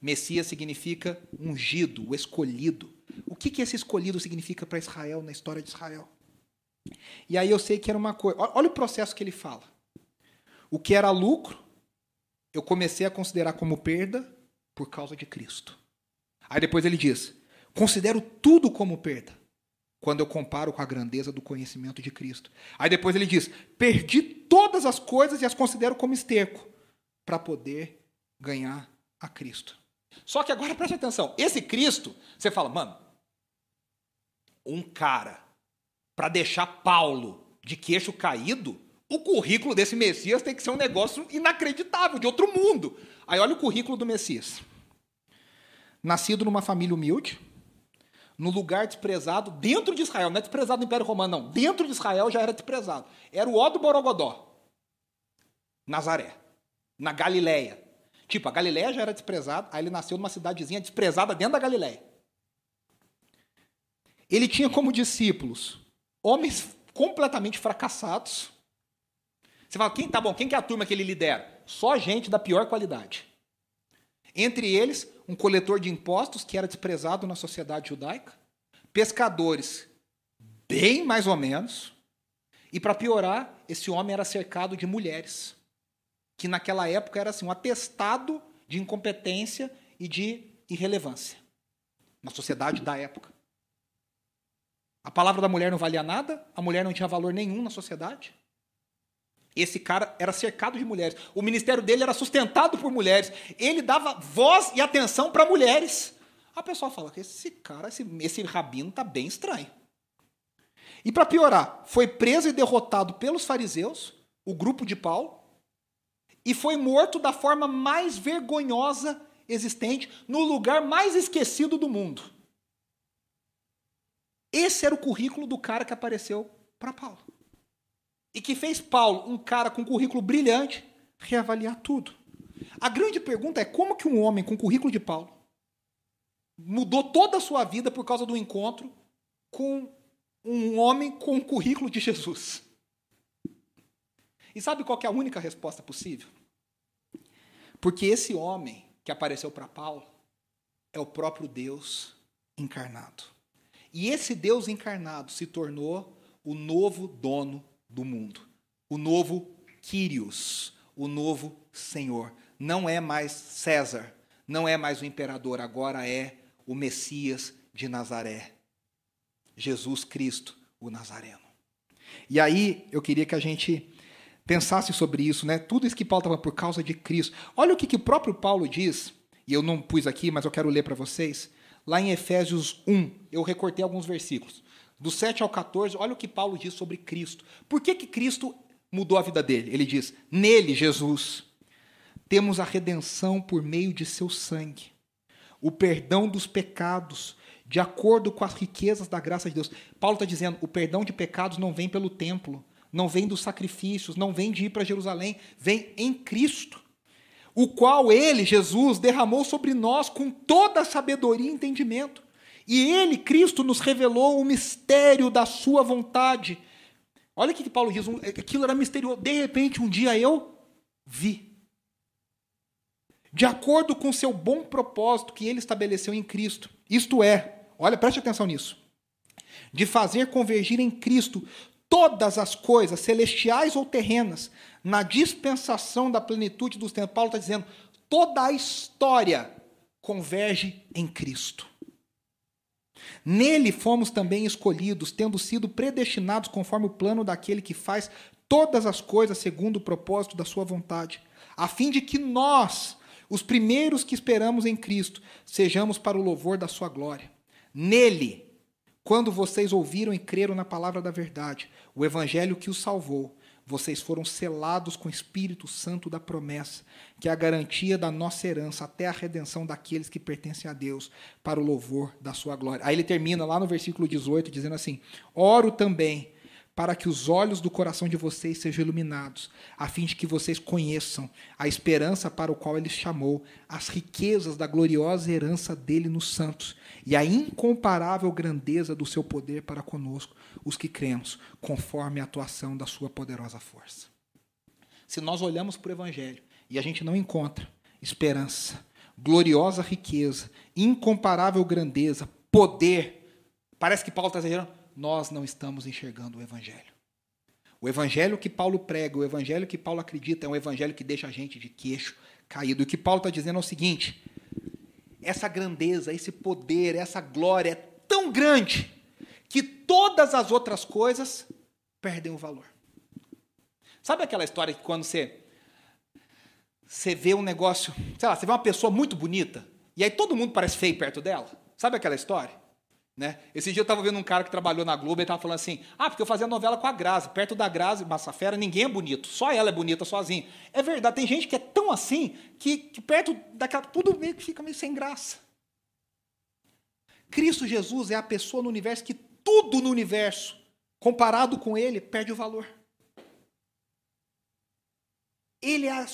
Messias significa ungido, o escolhido. O que, que esse escolhido significa para Israel, na história de Israel? E aí eu sei que era uma coisa. Olha o processo que ele fala. O que era lucro, eu comecei a considerar como perda por causa de Cristo. Aí depois ele diz: considero tudo como perda quando eu comparo com a grandeza do conhecimento de Cristo. Aí depois ele diz: perdi todas as coisas e as considero como esterco para poder ganhar a Cristo. Só que agora preste atenção: esse Cristo, você fala, mano, um cara para deixar Paulo de queixo caído, o currículo desse Messias tem que ser um negócio inacreditável, de outro mundo. Aí olha o currículo do Messias. Nascido numa família humilde, no lugar desprezado, dentro de Israel, não é desprezado no Império Romano, não. Dentro de Israel já era desprezado. Era o Ó do Borogodó. Nazaré. Na Galileia. Tipo, a Galileia já era desprezada, aí ele nasceu numa cidadezinha desprezada dentro da Galileia. Ele tinha como discípulos homens completamente fracassados, você fala, quem tá bom? Quem que é a turma que ele lidera? Só gente da pior qualidade. Entre eles, um coletor de impostos que era desprezado na sociedade judaica, pescadores, bem mais ou menos, e para piorar, esse homem era cercado de mulheres, que naquela época era assim, um atestado de incompetência e de irrelevância na sociedade da época. A palavra da mulher não valia nada, a mulher não tinha valor nenhum na sociedade. Esse cara era cercado de mulheres. O ministério dele era sustentado por mulheres. Ele dava voz e atenção para mulheres. A pessoa fala que esse cara, esse, esse rabino está bem estranho. E para piorar, foi preso e derrotado pelos fariseus, o grupo de Paulo, e foi morto da forma mais vergonhosa existente, no lugar mais esquecido do mundo. Esse era o currículo do cara que apareceu para Paulo e que fez Paulo, um cara com currículo brilhante, reavaliar tudo. A grande pergunta é como que um homem com currículo de Paulo mudou toda a sua vida por causa do encontro com um homem com o currículo de Jesus. E sabe qual é a única resposta possível? Porque esse homem que apareceu para Paulo é o próprio Deus encarnado. E esse Deus encarnado se tornou o novo dono do mundo. O novo Quírios, o novo Senhor. Não é mais César, não é mais o imperador, agora é o Messias de Nazaré. Jesus Cristo, o Nazareno. E aí eu queria que a gente pensasse sobre isso, né? Tudo isso que Paulo estava por causa de Cristo. Olha o que, que o próprio Paulo diz, e eu não pus aqui, mas eu quero ler para vocês. Lá em Efésios 1, eu recortei alguns versículos. Do 7 ao 14, olha o que Paulo diz sobre Cristo. Por que, que Cristo mudou a vida dele? Ele diz: Nele, Jesus, temos a redenção por meio de seu sangue, o perdão dos pecados, de acordo com as riquezas da graça de Deus. Paulo está dizendo: o perdão de pecados não vem pelo templo, não vem dos sacrifícios, não vem de ir para Jerusalém, vem em Cristo. O qual ele, Jesus, derramou sobre nós com toda a sabedoria e entendimento e ele, Cristo, nos revelou o mistério da sua vontade. Olha que Paulo diz, aquilo era misterioso. De repente, um dia eu vi. De acordo com seu bom propósito que ele estabeleceu em Cristo. Isto é, olha, preste atenção nisso. De fazer convergir em Cristo todas as coisas, celestiais ou terrenas, na dispensação da plenitude dos tempos. Paulo está dizendo, toda a história converge em Cristo. Nele fomos também escolhidos, tendo sido predestinados conforme o plano daquele que faz todas as coisas segundo o propósito da sua vontade, a fim de que nós, os primeiros que esperamos em Cristo, sejamos para o louvor da sua glória. Nele, quando vocês ouviram e creram na palavra da verdade, o evangelho que os salvou, vocês foram selados com o Espírito Santo da promessa, que é a garantia da nossa herança até a redenção daqueles que pertencem a Deus, para o louvor da sua glória. Aí ele termina lá no versículo 18 dizendo assim: Oro também para que os olhos do coração de vocês sejam iluminados, a fim de que vocês conheçam a esperança para o qual ele chamou, as riquezas da gloriosa herança dele nos santos e a incomparável grandeza do seu poder para conosco, os que cremos, conforme a atuação da sua poderosa força. Se nós olhamos para o evangelho e a gente não encontra esperança, gloriosa riqueza, incomparável grandeza, poder, parece que Paulo está dizendo nós não estamos enxergando o Evangelho. O Evangelho que Paulo prega, o Evangelho que Paulo acredita, é um Evangelho que deixa a gente de queixo caído. E o que Paulo está dizendo é o seguinte: essa grandeza, esse poder, essa glória é tão grande que todas as outras coisas perdem o valor. Sabe aquela história que quando você você vê um negócio, sei lá, você vê uma pessoa muito bonita e aí todo mundo parece feio perto dela? Sabe aquela história? Né? Esse dia eu estava vendo um cara que trabalhou na Globo e estava falando assim: ah, porque eu fazia novela com a Grazi. Perto da Grazi, Massafera, ninguém é bonito, só ela é bonita sozinha. É verdade, tem gente que é tão assim que, que perto daquela. tudo meio que fica meio sem graça. Cristo Jesus é a pessoa no universo que tudo no universo, comparado com ele, perde o valor. Ele é a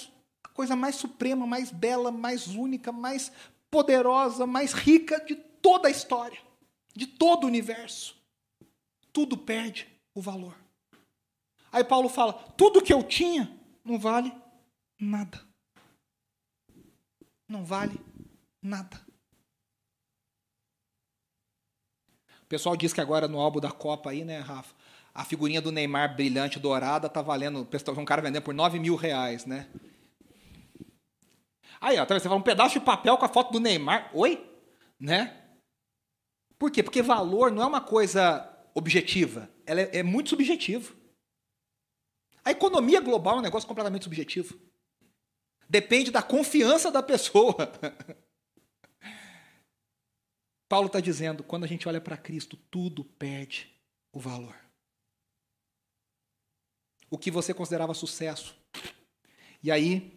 coisa mais suprema, mais bela, mais única, mais poderosa, mais rica de toda a história de todo o universo, tudo perde o valor. Aí Paulo fala: tudo que eu tinha não vale nada. Não vale nada. O pessoal diz que agora no álbum da Copa aí, né, Rafa? A figurinha do Neymar brilhante dourada tá valendo. Um cara vendendo por 9 mil reais, né? Aí, ó, tá você fala um pedaço de papel com a foto do Neymar. Oi? Né? Por quê? Porque valor não é uma coisa objetiva, ela é, é muito subjetivo. A economia global é um negócio completamente subjetivo. Depende da confiança da pessoa. Paulo está dizendo: quando a gente olha para Cristo, tudo perde o valor. O que você considerava sucesso. E aí,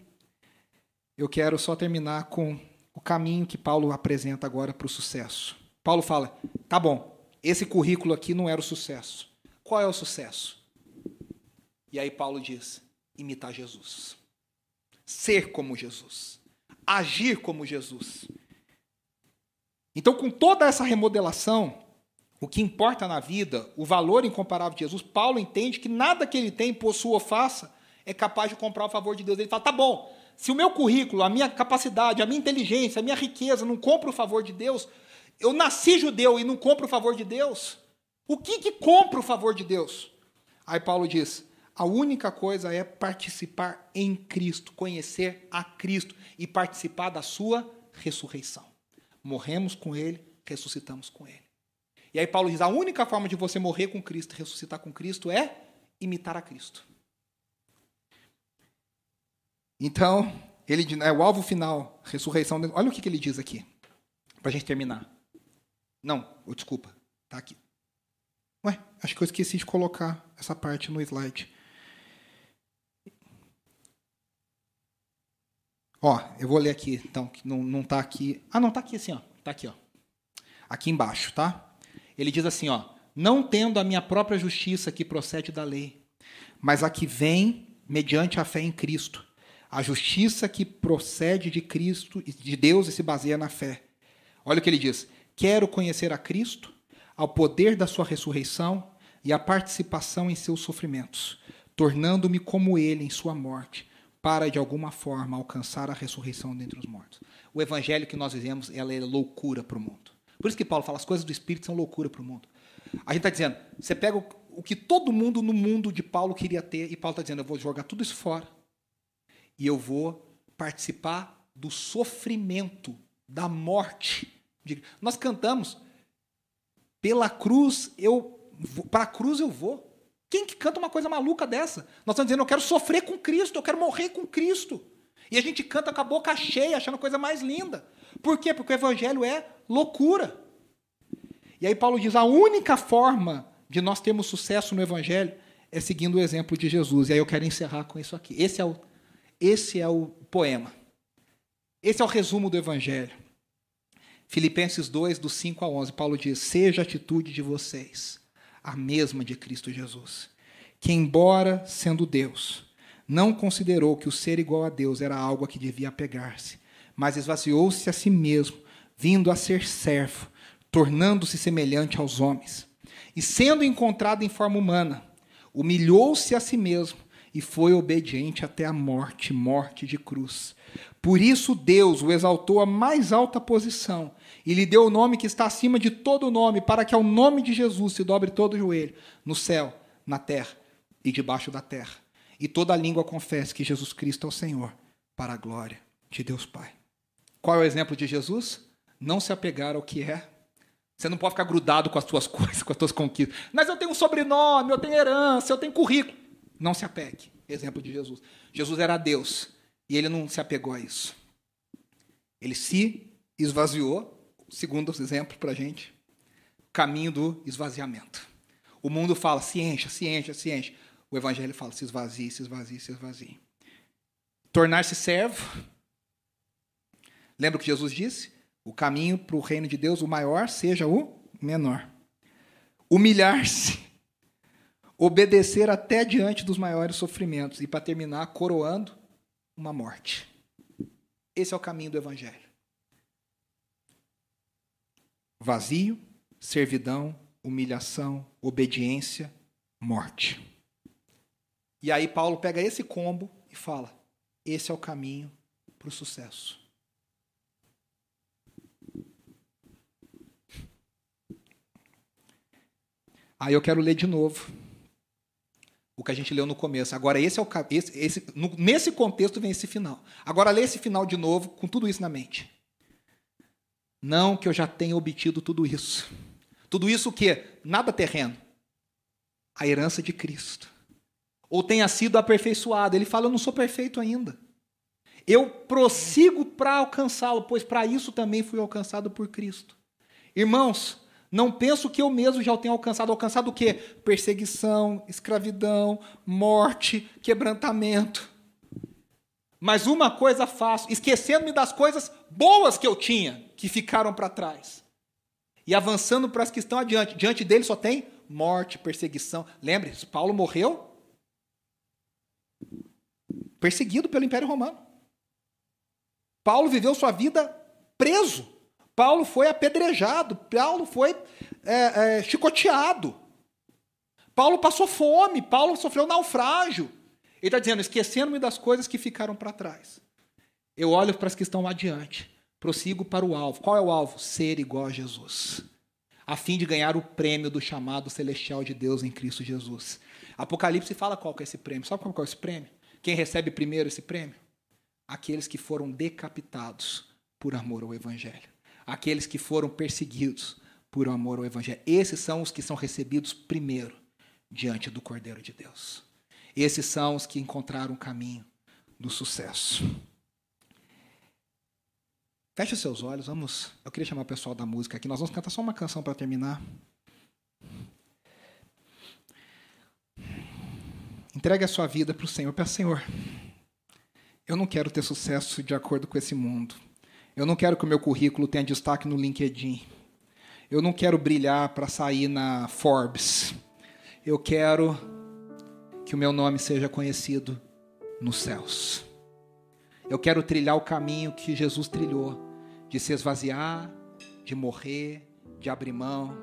eu quero só terminar com o caminho que Paulo apresenta agora para o sucesso. Paulo fala: tá bom, esse currículo aqui não era o sucesso. Qual é o sucesso? E aí Paulo diz: imitar Jesus. Ser como Jesus. Agir como Jesus. Então, com toda essa remodelação, o que importa na vida, o valor incomparável de Jesus, Paulo entende que nada que ele tem, possua ou faça, é capaz de comprar o favor de Deus. Ele fala: tá bom, se o meu currículo, a minha capacidade, a minha inteligência, a minha riqueza não compra o favor de Deus, eu nasci judeu e não compro o favor de Deus? O que, que compra o favor de Deus? Aí Paulo diz: a única coisa é participar em Cristo, conhecer a Cristo e participar da sua ressurreição. Morremos com Ele, ressuscitamos com Ele. E aí Paulo diz: a única forma de você morrer com Cristo, ressuscitar com Cristo, é imitar a Cristo. Então, ele é o alvo final, ressurreição. Olha o que, que ele diz aqui, para a gente terminar. Não, desculpa. Tá aqui. Ué, acho que eu esqueci de colocar essa parte no slide. Ó, eu vou ler aqui, então, que não, não tá aqui. Ah, não, tá aqui assim, ó. Tá aqui, ó. Aqui embaixo, tá? Ele diz assim, ó: "Não tendo a minha própria justiça que procede da lei, mas a que vem mediante a fé em Cristo, a justiça que procede de Cristo, de Deus e se baseia na fé." Olha o que ele diz: Quero conhecer a Cristo, ao poder da sua ressurreição e a participação em seus sofrimentos, tornando-me como ele em sua morte, para de alguma forma alcançar a ressurreição dentre os mortos. O evangelho que nós vivemos, ela é loucura para o mundo. Por isso que Paulo fala, as coisas do Espírito são loucura para o mundo. A gente está dizendo, você pega o, o que todo mundo no mundo de Paulo queria ter, e Paulo está dizendo, eu vou jogar tudo isso fora, e eu vou participar do sofrimento, da morte nós cantamos, pela cruz eu para a cruz eu vou. Quem que canta uma coisa maluca dessa? Nós estamos dizendo, eu quero sofrer com Cristo, eu quero morrer com Cristo. E a gente canta com a boca cheia, achando a coisa mais linda. Por quê? Porque o evangelho é loucura. E aí Paulo diz: a única forma de nós termos sucesso no evangelho é seguindo o exemplo de Jesus. E aí eu quero encerrar com isso aqui. Esse é o, esse é o poema. Esse é o resumo do evangelho. Filipenses 2, do 5 a 11, Paulo diz: Seja a atitude de vocês a mesma de Cristo Jesus, que, embora sendo Deus, não considerou que o ser igual a Deus era algo a que devia apegar-se, mas esvaziou-se a si mesmo, vindo a ser servo, tornando-se semelhante aos homens. E sendo encontrado em forma humana, humilhou-se a si mesmo e foi obediente até a morte morte de cruz. Por isso Deus o exaltou à mais alta posição e lhe deu o nome que está acima de todo nome, para que ao nome de Jesus se dobre todo o joelho, no céu, na terra e debaixo da terra. E toda língua confesse que Jesus Cristo é o Senhor, para a glória de Deus Pai. Qual é o exemplo de Jesus? Não se apegar ao que é. Você não pode ficar grudado com as suas coisas, com as suas conquistas. Mas eu tenho um sobrenome, eu tenho herança, eu tenho currículo. Não se apegue. Exemplo de Jesus. Jesus era Deus e ele não se apegou a isso. Ele se esvaziou segundo exemplo para a gente, caminho do esvaziamento. O mundo fala, se encha, se encha, se enche. O evangelho fala, se esvazie, se esvazie, se esvazie. Tornar-se servo. Lembra o que Jesus disse? O caminho para o reino de Deus, o maior, seja o menor. Humilhar-se. Obedecer até diante dos maiores sofrimentos. E, para terminar, coroando uma morte. Esse é o caminho do evangelho vazio, servidão, humilhação, obediência, morte. E aí Paulo pega esse combo e fala: esse é o caminho para o sucesso. Aí eu quero ler de novo o que a gente leu no começo. Agora, esse é o esse, esse, no, nesse contexto vem esse final. Agora, lê esse final de novo, com tudo isso na mente. Não que eu já tenha obtido tudo isso. Tudo isso o quê? Nada terreno. A herança de Cristo. Ou tenha sido aperfeiçoado. Ele fala: Eu não sou perfeito ainda. Eu prossigo para alcançá-lo, pois para isso também fui alcançado por Cristo. Irmãos, não penso que eu mesmo já o tenha alcançado. Alcançado o quê? Perseguição, escravidão, morte, quebrantamento. Mas uma coisa faço, esquecendo-me das coisas boas que eu tinha, que ficaram para trás. E avançando para as que estão adiante. Diante dele só tem morte, perseguição. Lembre-se, Paulo morreu perseguido pelo Império Romano. Paulo viveu sua vida preso. Paulo foi apedrejado. Paulo foi é, é, chicoteado. Paulo passou fome. Paulo sofreu naufrágio. Ele está dizendo: esquecendo-me das coisas que ficaram para trás. Eu olho para as que estão adiante. Prossigo para o alvo. Qual é o alvo? Ser igual a Jesus. A fim de ganhar o prêmio do chamado celestial de Deus em Cristo Jesus. Apocalipse fala qual é esse prêmio. Sabe qual é esse prêmio? Quem recebe primeiro esse prêmio? Aqueles que foram decapitados por amor ao Evangelho. Aqueles que foram perseguidos por amor ao Evangelho. Esses são os que são recebidos primeiro diante do Cordeiro de Deus. Esses são os que encontraram o caminho do sucesso. Feche seus olhos, vamos. Eu queria chamar o pessoal da música aqui. Nós vamos cantar só uma canção para terminar. Entregue a sua vida para o Senhor. Peça, Senhor, eu não quero ter sucesso de acordo com esse mundo. Eu não quero que o meu currículo tenha destaque no LinkedIn. Eu não quero brilhar para sair na Forbes. Eu quero que o meu nome seja conhecido nos céus. Eu quero trilhar o caminho que Jesus trilhou, de se esvaziar, de morrer, de abrir mão,